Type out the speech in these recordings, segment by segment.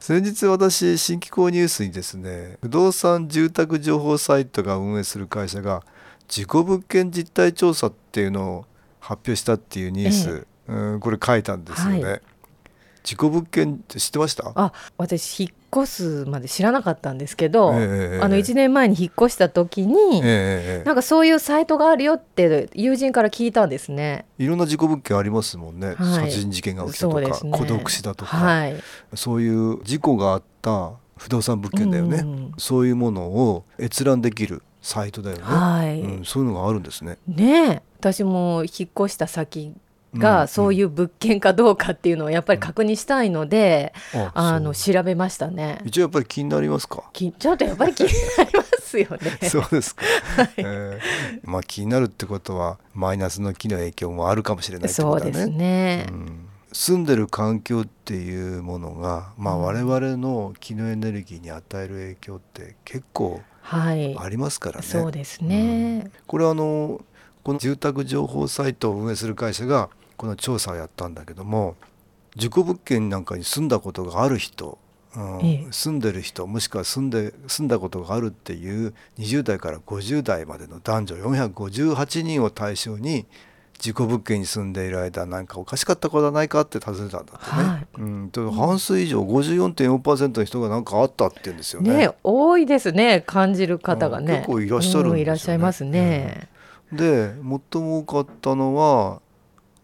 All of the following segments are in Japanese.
先日私新規購入数にですね不動産住宅情報サイトが運営する会社が事故物件実態調査っていうのを発表したっていうニュース、ええ、うんこれ書いたんですよね、はい、事故物件って知ってました？あ私引っ越すまで知らなかったんですけど、えー、あの1年前に引っ越した時に、えー、なんかそういうサイトがあるよって友人から聞いたんですね。いろんな事故物件ありますもんね、はい、殺人事件が起きたとか、ね、孤独死だとか、はい、そういう事故があった不動産物件だよね、うん、そういうものを閲覧できるサイトだよね、はい。うん、そういうのがあるんですね。ね私も引っ越した先がそういう物件かどうかっていうのをやっぱり確認したいので、うん、ああの調べましたね。一応やっぱり気になりますか？ちょっとやっぱり気になりますよね。そうですか。はい、えー、まあ気になるってことはマイナスの気の影響もあるかもしれないってことだね。そうですね。うん、住んでる環境っていうものが、まあ我々の気のエネルギーに与える影響って結構ありますからね。はい、そうですね。うん、これあのこの住宅情報サイトを運営する会社がこの調査をやったんだけども事故物件なんかに住んだことがある人、うんええ、住んでる人もしくは住んで住んだことがあるっていう20代から50代までの男女458人を対象に事故物件に住んでいる間なんかおかしかったことはないかって尋ねたんだってね、はい、うん、半数以上54.4%の人が何かあったって言うんですよね。ね多いですね感じる方がね、結構いらっしゃるんですよ、ね、いらっしゃいますね、うん、で最も多かったのは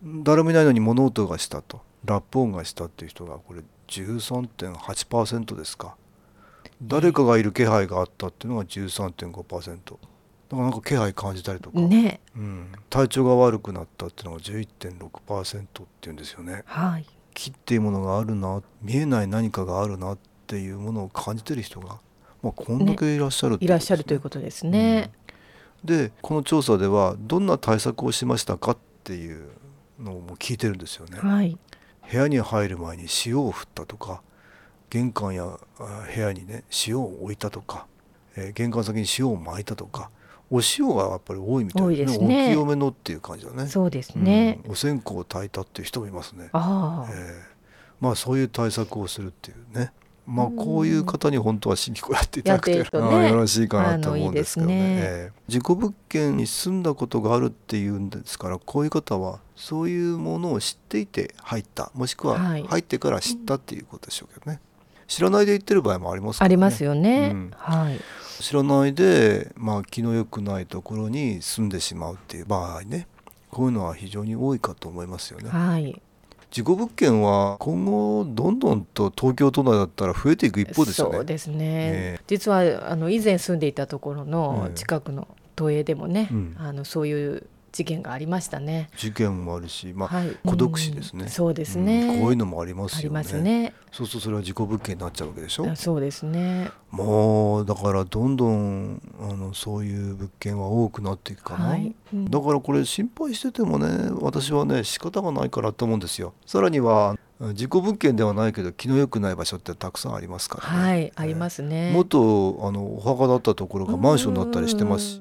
誰もいないのに物音がしたと。ラップ音がしたっていう人がこれ13.8%ですか。誰かがいる気配があったっていうのが13.5%だからなんか気配感じたりとか、ね。うん、体調が悪くなったっていうのが11.6%っていうんですよね、はい、木っていうものがあるな。見えない何かがあるなっていうものを感じてる人が、まあ、こんだけいらっしゃる、ね。ね、いらっしゃるということですね、うん、でこの調査ではどんな対策をしましたかっていうのも聞いてるんですよね、はい、部屋に入る前に塩を振ったとか玄関や部屋にね塩を置いたとか、えー、玄関先に塩を巻いたとかお塩がやっぱり多いみたいですね。お清めのっていう感じだね。そうですね。うん、お線香を炊いたっていう人もいますね。あえー、まあそういう対策をするっていうね。まあこういう方に本当は新規をやっていただくと、ね、よろしいかなと思うんですけどね。いいねえー、事故物件に住んだことがあるっていうんですからこういう方はそういうものを知っていて入ったもしくは入ってから知ったっていうことでしょうけどね。はい、知らないで言ってる場合もあります、ね、ありますよね。うん、はい。知らないで、まあ、気の良くないところに住んでしまうっていう場合ねこういうのは非常に多いかと思いますよね。はい事故物件は今後どんどんと東京都内だったら増えていく一方ですよね。そうですね。えー、実はあの以前住んでいたところの近くの都営でもね、うん、あのそういう事件がありましたね。事件もあるし、まあ、はい、孤独死ですね、うん、そうですね、うん、こういうのもありますよね。ねそうするとそれは事故物件になっちゃうわけでしょ？そうですね。もうだからどんどんあのそういう物件は多くなっていくかな、はいうん、だからこれ心配しててもね私はね仕方がないからと思うんですよ。さらには事故物件ではないけど気の良くない場所ってたくさんありますから、ね、はい、ありますね。元あのお墓だったところがマンションになったりしてます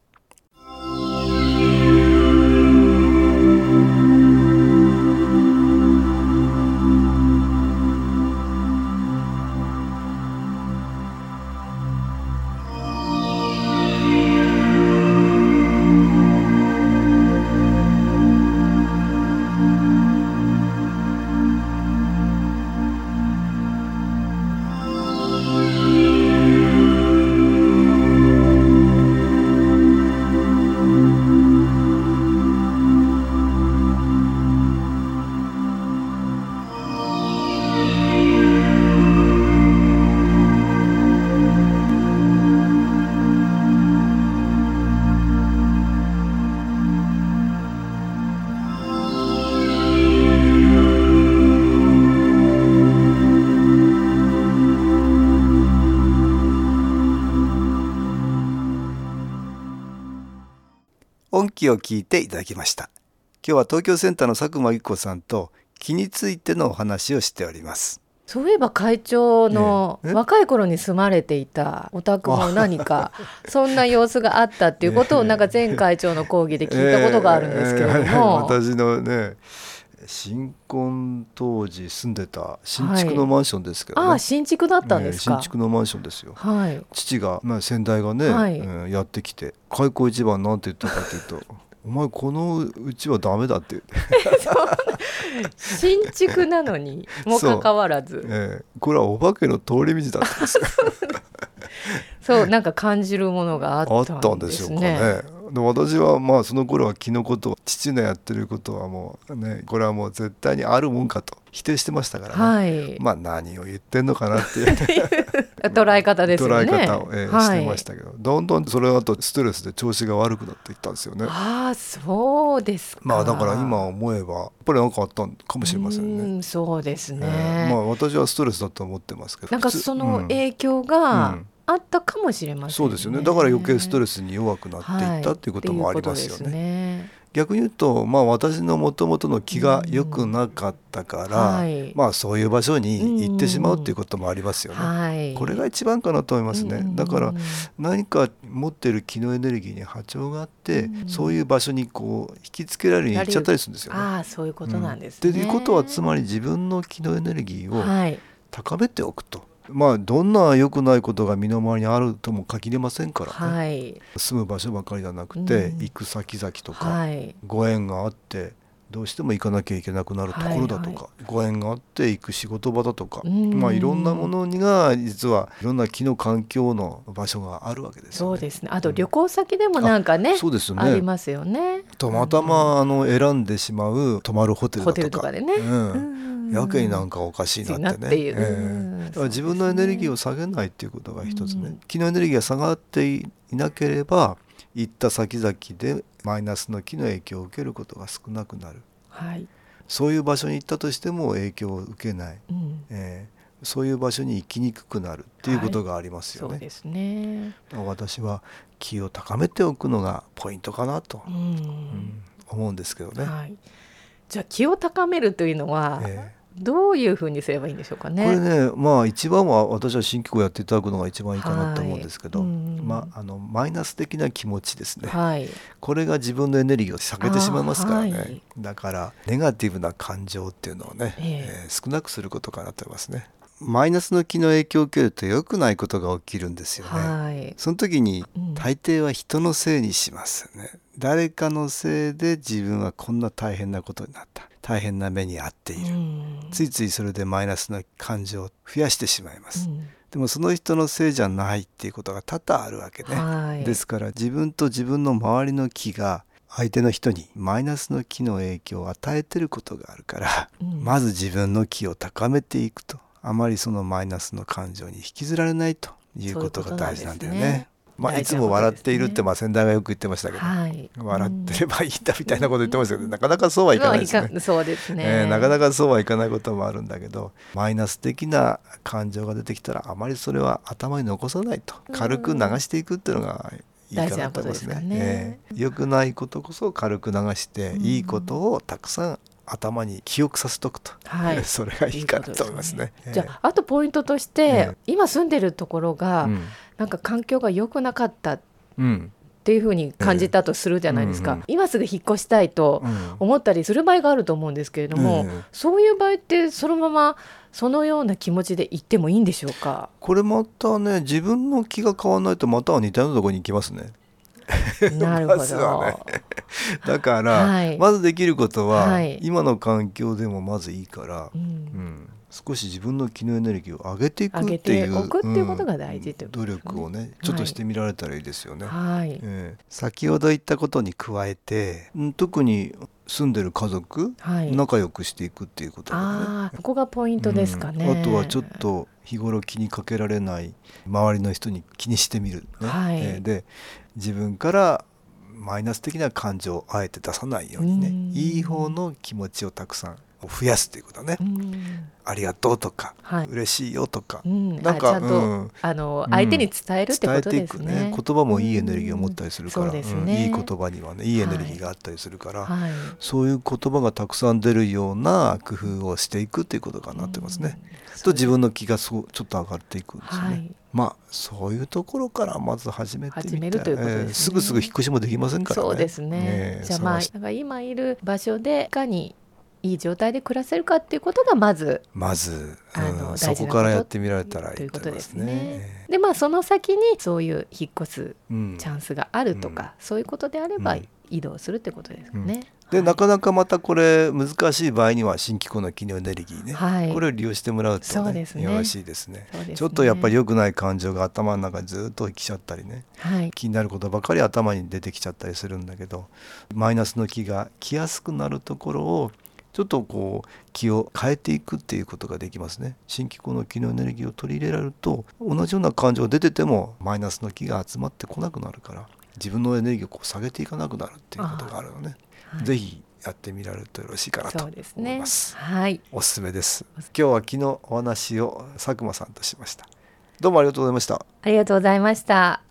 気を聞いていただきました。今日は東京センターの佐久間由紀子さんと気についてのお話をしております。そういえば会長の若い頃に住まれていたお宅も何か そんな様子があったっていうことをなんか前会長の講義で聞いたことがあるんですけれども、私のね新婚当時住んでた新築のマンションですけど、ね。はい、あ新築だったんですか、新築のマンションですよ、はい、父が、まあ、先代がね、はい、うん、やってきて開口一番なんて言ったかというと お前このうちはダメだって。新築なのにもかかわらず、ええ、これはお化けの通り道だったんです そう。なんか感じるものがあったんですね。あったんでしょうかね。で私はまあその頃は気のこと父のやってることはもうねこれはもう絶対にあるもんかと否定してましたからね、はい、まあ何を言ってんのかなっていう。捉え方ですよね。捉え方を、えー、はい、してましたけど。どんどんそれだとストレスで調子が悪くなっていったんですよね。ああそうですまあだから今思えばやっぱり何かあったかもしれませんね。そうですね、えー、まあ私はストレスだと思ってますけど。なんかその影響が、うんあったかもしれません、ね、そうですよねだから余計ストレスに弱くなっていったっていうこともありますよね。はい、逆に言うと、まあ、私のもともとの気が良くなかったから、はい、まあ、そういう場所に行ってしまうっていうこともありますよね。はい、これが一番かなと思いますね。だから何か持ってる気のエネルギーに波長があって、そういう場所にこう引きつけられるように行っちゃったりするんですよね。あそういうことなんですね。っていうことはつまり自分の気のエネルギーを高めておくと。まあどんな良くないことが身の回りにあるとも限りませんからね、はい、住む場所ばかりじゃなくて、うん、行く先々とか、はい、ご縁があってどうしても行かなきゃいけなくなるところだとか、はい。はい、ご縁があって行く仕事場だとか、まあいろんなものにが実はいろんな気の環境の場所があるわけです、ね、そうですね。あと旅行先でもなんかね、うん、そうですよね。ありますよね。たまたまあの選んでしまう泊まるホテルだとか、でね。うん、うんやけになんかおかしいなってね、えー、だから自分のエネルギーを下げないっていうことが一つね、うん、気のエネルギーが下がっていなければ行った先々でマイナスの気の影響を受けることが少なくなる、はい、そういう場所に行ったとしても影響を受けない、うん、えー、そういう場所に行きにくくなるっていうことがありますよね。はい、そうですね。私は気を高めておくのがポイントかなと、うん、思うんですけどね。はい、じゃあ気を高めるというのは、えーどういうふうにすればいいんでしょうかね。これね、まあ一番は私は新機構やっていただくのが一番いいかなと思うんですけど、はい、まああのマイナス的な気持ちですね。はい、これが自分のエネルギーを下げてしまいますからね。はい、だからネガティブな感情っていうのをね、えー、えー、少なくすることかなと思いますね。マイナスの気の影響を受けると良くないことが起きるんですよね。はい、その時に大抵は人のせいにしますね。うん、誰かのせいで自分はこんな大変なことになった。大変な目に遭っている、ついついそれでマイナスの感情を増やしてしまいます、うん、でもその人のせいじゃないっていうことが多々あるわけね、はい、ですから自分と自分の周りの気が相手の人にマイナスの気の影響を与えてることがあるから、うん、まず自分の気を高めていくとあまりそのマイナスの感情に引きずられないということが大事なんだよね。まあ、いつも笑っているって、まあ、先代がよく言ってましたけど、はい、笑ってればいいんだみたいなこと言ってましたけど、なかなかそうはいかないですね。そうですね、えー、なかなかそうはいかないこともあるんだけどマイナス的な感情が出てきたらあまりそれは頭に残さないと軽く流していくっていうのがいいかなと思いますね。ね。えー、よくないことこそ軽く流して、いいことをたくさん頭に記憶させとくと、はい、それがいいかなと思いますね。いいすね。じゃああとポイントとして、えー、今住んでるところが、うん、なんか環境が良くなかった。うん。っていうふうに感じたとするじゃないですか、えーうんうん、今すぐ引っ越したいと思ったりする場合があると思うんですけれども、えー、そういう場合ってそのままそのような気持ちで行ってもいいんでしょうか？これまたね自分の気が変わらないとまたは似たようなところに行きますね。なるほど、ね、だから、はい、まずできることは、はい、今の環境でもまずいいから、うん、うん、少し自分の気のエネルギーを上げていくっていう上げてっていうことが大事という、ね。うん、努力をねちょっとしてみられたらいいですよね。はい、えー、先ほど言ったことに加えて特に住んでる家族、はい、仲良くしていくっていうことだね。ここがポイントですかね、うん、あとはちょっと日頃気にかけられない周りの人に気にしてみる、ね、はい、えー、で自分からマイナス的な感情をあえて出さないようにね。いい方の気持ちをたくさん増やすということね、うん、ありがとうとか、はい、嬉しいよとか、うん、なんかちゃんと、うん、あの相手に伝えるってことですね,、ね。言葉もいいエネルギーを持ったりするから、うんね、いい言葉にはねいいエネルギーがあったりするから、はい、そういう言葉がたくさん出るような工夫をしていくということかなってますね。と自分の気がそうちょっと上がっていくんですね。はい、まあそういうところからまず始めてみて、ね。えー、すぐすぐ引っ越しもできませんからね。そうですね。ねじゃあまあ今いる場所でいかにいい状態で暮らせるかっていうことがまずまず、あのそこからやってみられたらいいということですね。でまあその先にそういう引っ越すチャンスがあるとか、うん、そういうことであれば移動するってことですね。で、はい、なかなかまたこれ難しい場合には新機構の機能エネルギーね、はい、これを利用してもらうとね、ね、よろしいですね、ね、ちょっとやっぱり良くない感情が頭の中にずっと来ちゃったりね、はい、気になることばかり頭に出てきちゃったりするんだけどマイナスの気が来やすくなるところをちょっとこう気を変えていくっていうことができますね新機構の気のエネルギーを取り入れられると同じような感情が出ててもマイナスの気が集まってこなくなるから自分のエネルギーをこう下げていかなくなるっていうことがあるのね、はい、ぜひやってみられるとよろしいかなと思います。ね、はい。おすすめです。今日は昨日お話を佐久間さんとしました。どうもありがとうございました。ありがとうございました。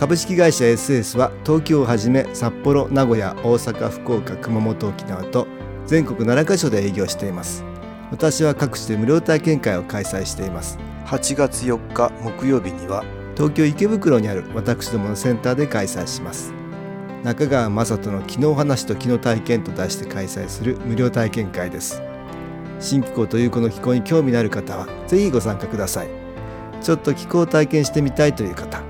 株式会社 SS は東京をはじめ札幌、名古屋、大阪、福岡、熊本、沖縄と全国7カ所で営業しています。私は各地で無料体験会を開催しています。8月4日木曜日には東京池袋にある私どものセンターで開催します。中川雅人の昨日話と昨日体験と題して開催する無料体験会です。新気候というこの気候に興味のある方はぜひご参加ください。ちょっと気候を体験してみたいという方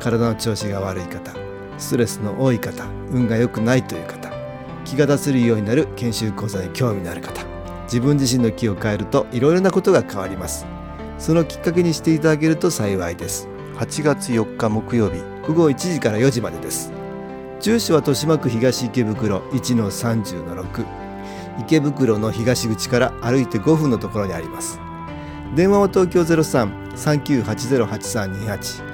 体の調子が悪い方ストレスの多い方運が良くないという方気が出せるようになる研修講座に興味のある方自分自身の気を変えるといろいろなことが変わります。そのきっかけにしていただけると幸いです。8月4日木曜日午後1時から4時までです。住所は豊島区東池袋1-30-6池袋の東口から歩いて5分のところにあります。電話は東京03-3980-8328